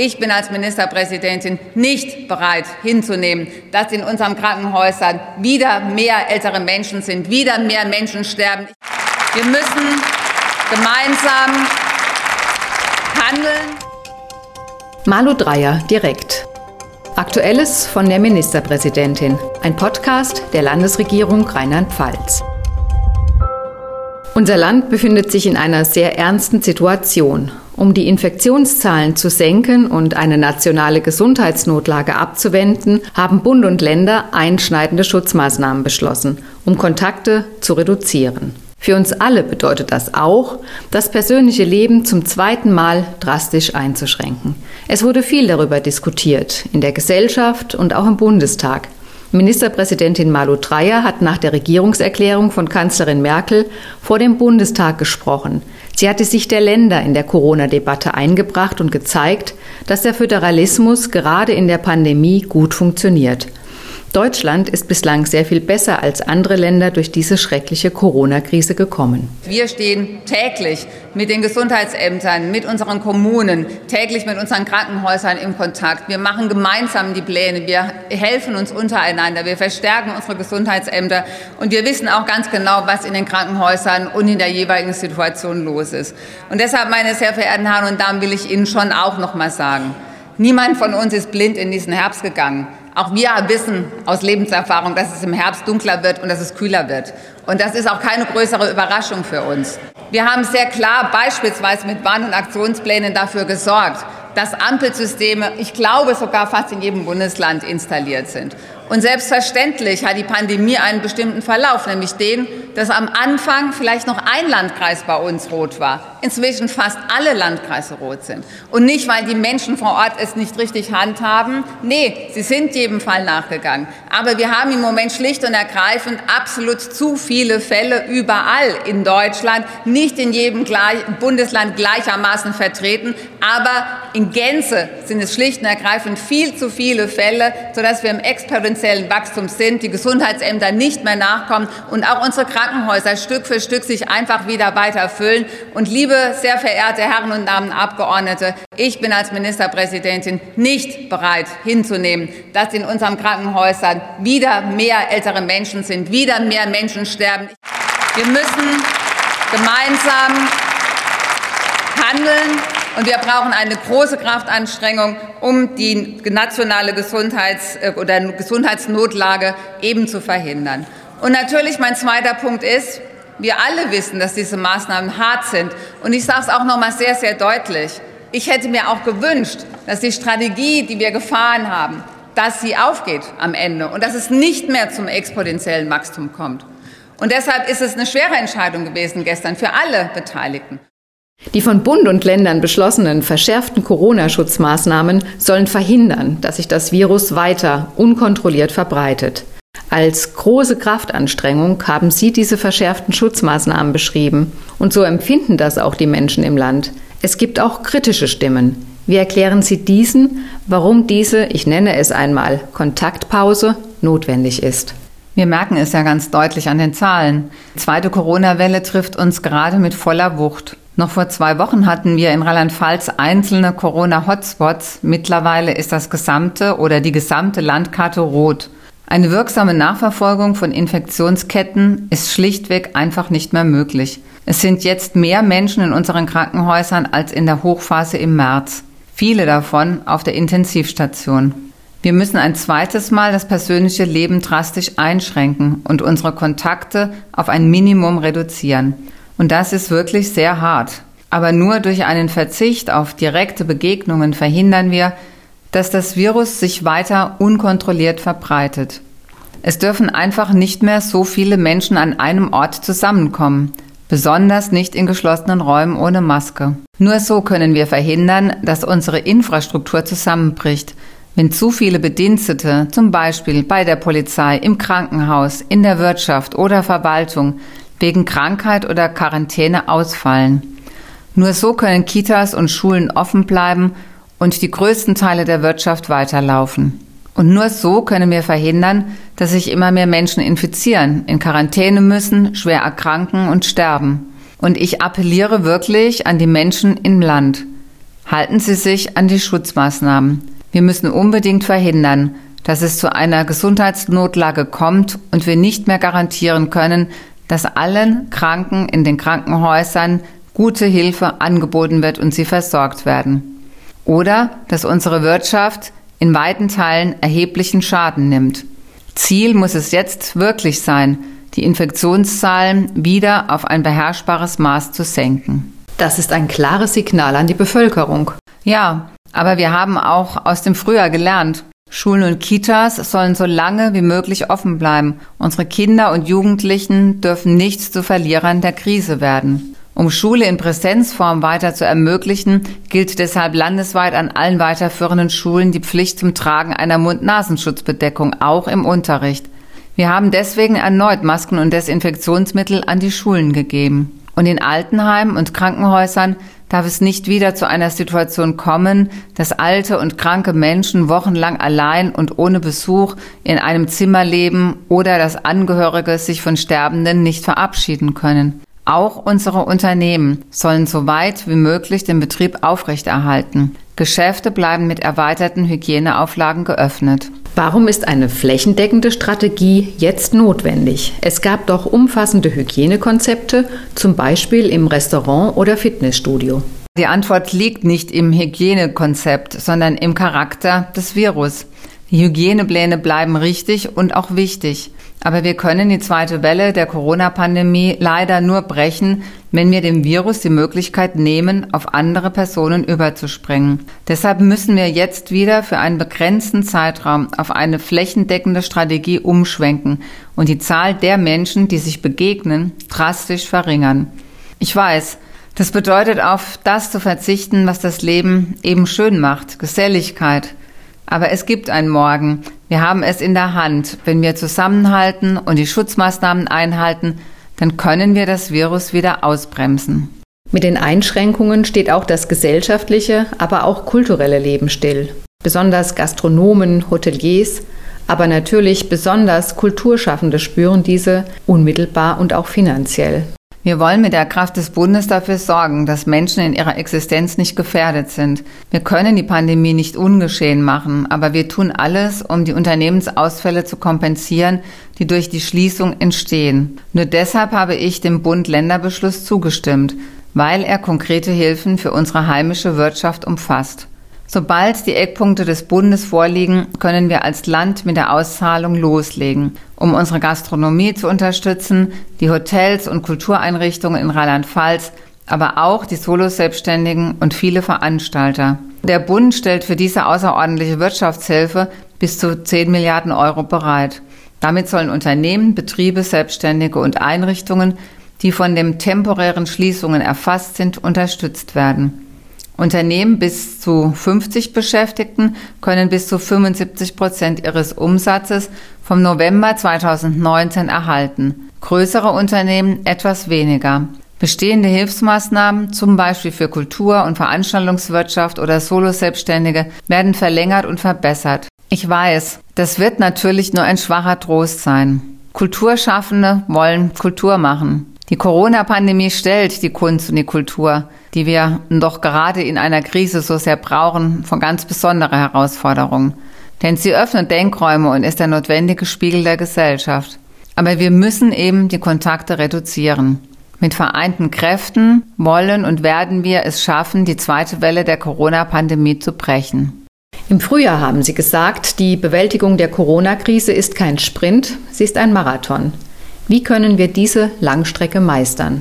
Ich bin als Ministerpräsidentin nicht bereit hinzunehmen, dass in unseren Krankenhäusern wieder mehr ältere Menschen sind, wieder mehr Menschen sterben. Wir müssen gemeinsam handeln. Malu Dreyer direkt. Aktuelles von der Ministerpräsidentin. Ein Podcast der Landesregierung Rheinland-Pfalz. Unser Land befindet sich in einer sehr ernsten Situation. Um die Infektionszahlen zu senken und eine nationale Gesundheitsnotlage abzuwenden, haben Bund und Länder einschneidende Schutzmaßnahmen beschlossen, um Kontakte zu reduzieren. Für uns alle bedeutet das auch, das persönliche Leben zum zweiten Mal drastisch einzuschränken. Es wurde viel darüber diskutiert, in der Gesellschaft und auch im Bundestag. Ministerpräsidentin Malu Dreyer hat nach der Regierungserklärung von Kanzlerin Merkel vor dem Bundestag gesprochen. Sie hatte sich der Länder in der Corona-Debatte eingebracht und gezeigt, dass der Föderalismus gerade in der Pandemie gut funktioniert. Deutschland ist bislang sehr viel besser als andere Länder durch diese schreckliche Corona-Krise gekommen. Wir stehen täglich mit den Gesundheitsämtern, mit unseren Kommunen, täglich mit unseren Krankenhäusern im Kontakt. Wir machen gemeinsam die Pläne, wir helfen uns untereinander, wir verstärken unsere Gesundheitsämter und wir wissen auch ganz genau, was in den Krankenhäusern und in der jeweiligen Situation los ist. Und deshalb, meine sehr verehrten Herren und Damen, will ich Ihnen schon auch noch mal sagen, niemand von uns ist blind in diesen Herbst gegangen. Auch wir wissen aus Lebenserfahrung, dass es im Herbst dunkler wird und dass es kühler wird. Und das ist auch keine größere Überraschung für uns. Wir haben sehr klar beispielsweise mit Warn- und Aktionsplänen dafür gesorgt, dass Ampelsysteme, ich glaube sogar fast in jedem Bundesland installiert sind. Und selbstverständlich hat die Pandemie einen bestimmten Verlauf, nämlich den, dass am Anfang vielleicht noch ein Landkreis bei uns rot war, inzwischen fast alle Landkreise rot sind. Und nicht, weil die Menschen vor Ort es nicht richtig handhaben. Nee, sie sind jedem Fall nachgegangen. Aber wir haben im Moment schlicht und ergreifend absolut zu viele Fälle überall in Deutschland, nicht in jedem Bundesland gleichermaßen vertreten, aber in Gänze sind es schlicht und ergreifend viel zu viele Fälle, sodass wir im Experiment exponentiellen Wachstums sind, die Gesundheitsämter nicht mehr nachkommen und auch unsere Krankenhäuser Stück für Stück sich einfach wieder weiter füllen. Und liebe sehr verehrte Herren und Damen Abgeordnete, ich bin als Ministerpräsidentin nicht bereit hinzunehmen, dass in unseren Krankenhäusern wieder mehr ältere Menschen sind, wieder mehr Menschen sterben. Wir müssen gemeinsam handeln und wir brauchen eine große Kraftanstrengung, um die nationale Gesundheits- äh, oder Gesundheitsnotlage eben zu verhindern. Und natürlich mein zweiter Punkt ist, wir alle wissen, dass diese Maßnahmen hart sind. Und ich sage es auch noch mal sehr, sehr deutlich. Ich hätte mir auch gewünscht, dass die Strategie, die wir gefahren haben, dass sie aufgeht am Ende und dass es nicht mehr zum exponentiellen Wachstum kommt. Und deshalb ist es eine schwere Entscheidung gewesen gestern für alle Beteiligten. Die von Bund und Ländern beschlossenen verschärften Corona-Schutzmaßnahmen sollen verhindern, dass sich das Virus weiter unkontrolliert verbreitet. Als große Kraftanstrengung haben Sie diese verschärften Schutzmaßnahmen beschrieben. Und so empfinden das auch die Menschen im Land. Es gibt auch kritische Stimmen. Wie erklären Sie diesen, warum diese, ich nenne es einmal, Kontaktpause notwendig ist? Wir merken es ja ganz deutlich an den Zahlen. Die zweite Corona-Welle trifft uns gerade mit voller Wucht. Noch vor zwei Wochen hatten wir in Rheinland-Pfalz einzelne Corona-Hotspots. Mittlerweile ist das gesamte oder die gesamte Landkarte rot. Eine wirksame Nachverfolgung von Infektionsketten ist schlichtweg einfach nicht mehr möglich. Es sind jetzt mehr Menschen in unseren Krankenhäusern als in der Hochphase im März. Viele davon auf der Intensivstation. Wir müssen ein zweites Mal das persönliche Leben drastisch einschränken und unsere Kontakte auf ein Minimum reduzieren. Und das ist wirklich sehr hart. Aber nur durch einen Verzicht auf direkte Begegnungen verhindern wir, dass das Virus sich weiter unkontrolliert verbreitet. Es dürfen einfach nicht mehr so viele Menschen an einem Ort zusammenkommen, besonders nicht in geschlossenen Räumen ohne Maske. Nur so können wir verhindern, dass unsere Infrastruktur zusammenbricht, wenn zu viele Bedienstete, zum Beispiel bei der Polizei, im Krankenhaus, in der Wirtschaft oder Verwaltung, wegen Krankheit oder Quarantäne ausfallen. Nur so können Kitas und Schulen offen bleiben und die größten Teile der Wirtschaft weiterlaufen. Und nur so können wir verhindern, dass sich immer mehr Menschen infizieren, in Quarantäne müssen, schwer erkranken und sterben. Und ich appelliere wirklich an die Menschen im Land. Halten Sie sich an die Schutzmaßnahmen. Wir müssen unbedingt verhindern, dass es zu einer Gesundheitsnotlage kommt und wir nicht mehr garantieren können, dass allen Kranken in den Krankenhäusern gute Hilfe angeboten wird und sie versorgt werden. Oder dass unsere Wirtschaft in weiten Teilen erheblichen Schaden nimmt. Ziel muss es jetzt wirklich sein, die Infektionszahlen wieder auf ein beherrschbares Maß zu senken. Das ist ein klares Signal an die Bevölkerung. Ja, aber wir haben auch aus dem Frühjahr gelernt. Schulen und Kitas sollen so lange wie möglich offen bleiben. Unsere Kinder und Jugendlichen dürfen nicht zu Verlierern der Krise werden. Um Schule in Präsenzform weiter zu ermöglichen, gilt deshalb landesweit an allen weiterführenden Schulen die Pflicht zum Tragen einer Mund-Nasenschutzbedeckung, auch im Unterricht. Wir haben deswegen erneut Masken und Desinfektionsmittel an die Schulen gegeben. Und in Altenheimen und Krankenhäusern darf es nicht wieder zu einer Situation kommen, dass alte und kranke Menschen wochenlang allein und ohne Besuch in einem Zimmer leben oder dass Angehörige sich von Sterbenden nicht verabschieden können. Auch unsere Unternehmen sollen so weit wie möglich den Betrieb aufrechterhalten. Geschäfte bleiben mit erweiterten Hygieneauflagen geöffnet. Warum ist eine flächendeckende Strategie jetzt notwendig? Es gab doch umfassende Hygienekonzepte, zum Beispiel im Restaurant oder Fitnessstudio. Die Antwort liegt nicht im Hygienekonzept, sondern im Charakter des Virus. Die Hygienepläne bleiben richtig und auch wichtig. Aber wir können die zweite Welle der Corona-Pandemie leider nur brechen, wenn wir dem Virus die Möglichkeit nehmen, auf andere Personen überzuspringen. Deshalb müssen wir jetzt wieder für einen begrenzten Zeitraum auf eine flächendeckende Strategie umschwenken und die Zahl der Menschen, die sich begegnen, drastisch verringern. Ich weiß, das bedeutet auf das zu verzichten, was das Leben eben schön macht, Geselligkeit, aber es gibt ein Morgen. Wir haben es in der Hand. Wenn wir zusammenhalten und die Schutzmaßnahmen einhalten, dann können wir das Virus wieder ausbremsen. Mit den Einschränkungen steht auch das gesellschaftliche, aber auch kulturelle Leben still. Besonders Gastronomen, Hoteliers, aber natürlich besonders Kulturschaffende spüren diese unmittelbar und auch finanziell. Wir wollen mit der Kraft des Bundes dafür sorgen, dass Menschen in ihrer Existenz nicht gefährdet sind. Wir können die Pandemie nicht ungeschehen machen, aber wir tun alles, um die Unternehmensausfälle zu kompensieren, die durch die Schließung entstehen. Nur deshalb habe ich dem Bund-Länder-Beschluss zugestimmt, weil er konkrete Hilfen für unsere heimische Wirtschaft umfasst. Sobald die Eckpunkte des Bundes vorliegen, können wir als Land mit der Auszahlung loslegen, um unsere Gastronomie zu unterstützen, die Hotels und Kultureinrichtungen in Rheinland-Pfalz, aber auch die Solo-Selbstständigen und viele Veranstalter. Der Bund stellt für diese außerordentliche Wirtschaftshilfe bis zu 10 Milliarden Euro bereit. Damit sollen Unternehmen, Betriebe, Selbstständige und Einrichtungen, die von den temporären Schließungen erfasst sind, unterstützt werden. Unternehmen bis zu 50 Beschäftigten können bis zu 75 Prozent ihres Umsatzes vom November 2019 erhalten. Größere Unternehmen etwas weniger. Bestehende Hilfsmaßnahmen, zum Beispiel für Kultur- und Veranstaltungswirtschaft oder Solo-Selbstständige, werden verlängert und verbessert. Ich weiß, das wird natürlich nur ein schwacher Trost sein. Kulturschaffende wollen Kultur machen. Die Corona-Pandemie stellt die Kunst und die Kultur, die wir doch gerade in einer Krise so sehr brauchen, vor ganz besondere Herausforderungen. Denn sie öffnet Denkräume und ist der notwendige Spiegel der Gesellschaft. Aber wir müssen eben die Kontakte reduzieren. Mit vereinten Kräften wollen und werden wir es schaffen, die zweite Welle der Corona-Pandemie zu brechen. Im Frühjahr haben Sie gesagt, die Bewältigung der Corona-Krise ist kein Sprint, sie ist ein Marathon. Wie können wir diese Langstrecke meistern?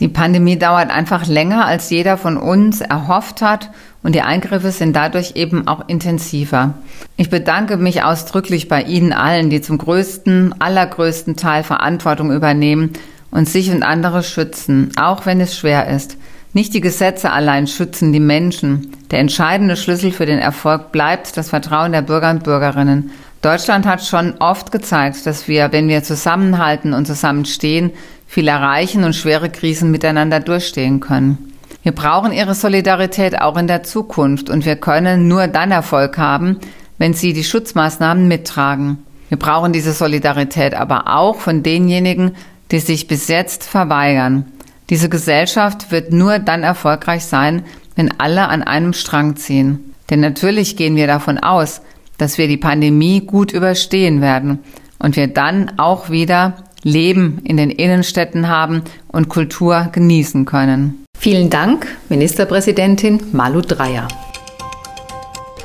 Die Pandemie dauert einfach länger, als jeder von uns erhofft hat und die Eingriffe sind dadurch eben auch intensiver. Ich bedanke mich ausdrücklich bei Ihnen allen, die zum größten, allergrößten Teil Verantwortung übernehmen und sich und andere schützen, auch wenn es schwer ist. Nicht die Gesetze allein schützen die Menschen. Der entscheidende Schlüssel für den Erfolg bleibt das Vertrauen der Bürger und Bürgerinnen. Deutschland hat schon oft gezeigt, dass wir, wenn wir zusammenhalten und zusammenstehen, viel erreichen und schwere Krisen miteinander durchstehen können. Wir brauchen Ihre Solidarität auch in der Zukunft und wir können nur dann Erfolg haben, wenn Sie die Schutzmaßnahmen mittragen. Wir brauchen diese Solidarität aber auch von denjenigen, die sich bis jetzt verweigern. Diese Gesellschaft wird nur dann erfolgreich sein, wenn alle an einem Strang ziehen. Denn natürlich gehen wir davon aus, dass wir die Pandemie gut überstehen werden und wir dann auch wieder Leben in den Innenstädten haben und Kultur genießen können. Vielen Dank, Ministerpräsidentin Malu Dreyer.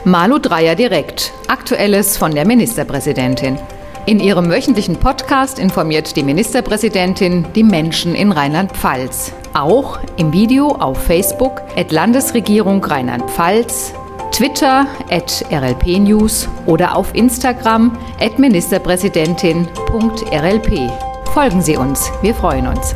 Malu Dreyer direkt. Aktuelles von der Ministerpräsidentin. In ihrem wöchentlichen Podcast informiert die Ministerpräsidentin die Menschen in Rheinland-Pfalz. Auch im Video auf Facebook at Landesregierung Rheinland-Pfalz, Twitter at RLP News oder auf Instagram at Ministerpräsidentin.rlp. Folgen Sie uns, wir freuen uns.